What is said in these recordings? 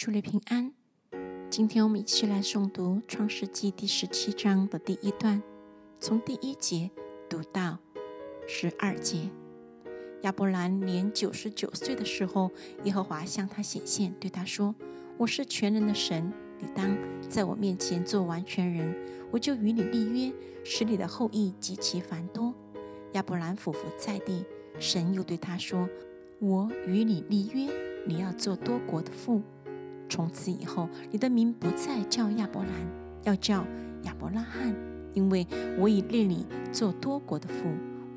祝你平安。今天我们一起来诵读《创世纪》第十七章的第一段，从第一节读到十二节。亚伯兰年九十九岁的时候，耶和华向他显现，对他说：“我是全能的神，你当在我面前做完全人，我就与你立约，使你的后裔极其繁多。”亚伯兰俯伏在地，神又对他说：“我与你立约，你要做多国的父。从此以后，你的名不再叫亚伯兰，要叫亚伯拉罕，因为我已立你做多国的父。”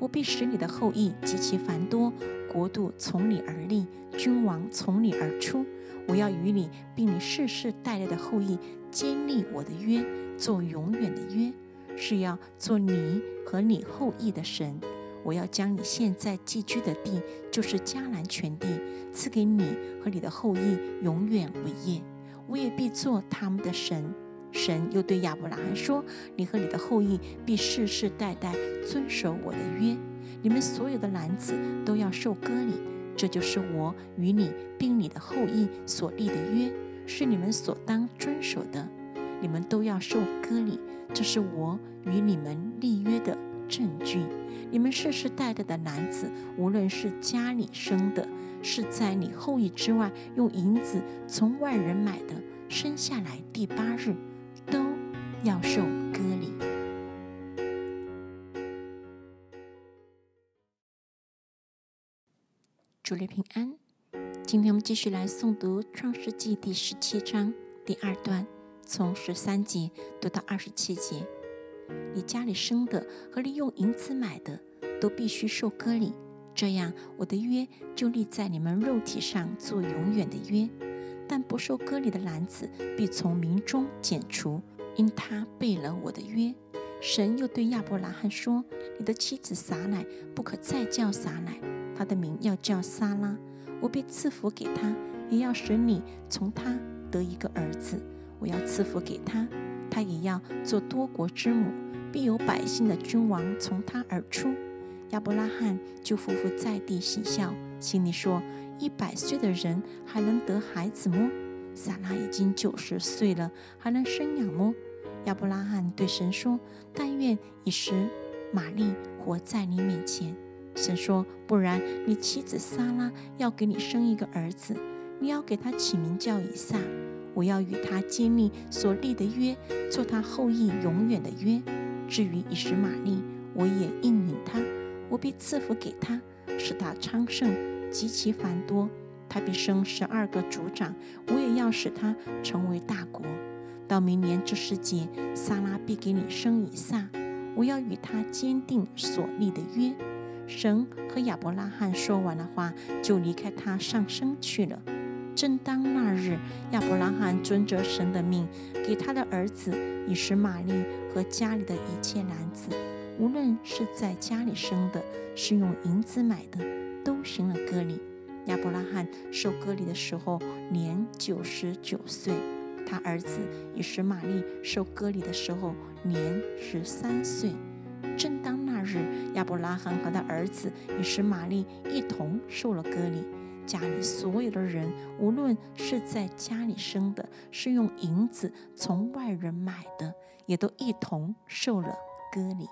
我必使你的后裔极其繁多，国度从你而立，君王从你而出。我要与你并你世世代代的后裔坚立我的约，做永远的约，是要做你和你后裔的神。我要将你现在寄居的地，就是迦南全地，赐给你和你的后裔永远为业。我也必做他们的神。神又对亚伯拉罕说：“你和你的后裔必世世代代遵守我的约，你们所有的男子都要受割礼。这就是我与你并你的后裔所立的约，是你们所当遵守的。你们都要受割礼，这是我与你们立约的证据。你们世世代代的男子，无论是家里生的，是在你后裔之外用银子从外人买的，生下来第八日。”都要受割礼。主内平安。今天我们继续来诵读《创世纪》第十七章第二段，从十三节读到二十七节。你家里生的和利用银子买的，都必须受割礼。这样，我的约就立在你们肉体上，做永远的约。但不受割礼的男子必从民中剪除，因他背了我的约。神又对亚伯拉罕说：“你的妻子撒乃不可再叫撒乃，她的名要叫撒拉。我必赐福给她，也要使你从她得一个儿子。我要赐福给她，他也要做多国之母，必有百姓的君王从他而出。”亚伯拉罕就匍匐在地喜笑，心里说：“一百岁的人还能得孩子么？撒拉已经九十岁了，还能生养么？”亚伯拉罕对神说：“但愿以时玛丽活在你面前。”神说：“不然，你妻子撒拉要给你生一个儿子，你要给他起名叫以撒。我要与他坚立所立的约，做他后裔永远的约。至于以时玛利，我也应允他。”我必赐福给他，使他昌盛，极其繁多。他必生十二个族长，我也要使他成为大国。到明年这时节，撒拉必给你生以撒。我要与他坚定所立的约。神和亚伯拉罕说完的话，就离开他上升去了。正当那日，亚伯拉罕遵着神的命，给他的儿子以实玛利和家里的一切男子。无论是在家里生的，是用银子买的，都行了割礼。亚伯拉罕受割礼的时候年九十九岁，他儿子以实玛利受割礼的时候年十三岁。正当那日，亚伯拉罕和他儿子以实玛利一同受了割礼。家里所有的人，无论是在家里生的，是用银子从外人买的，也都一同受了割礼。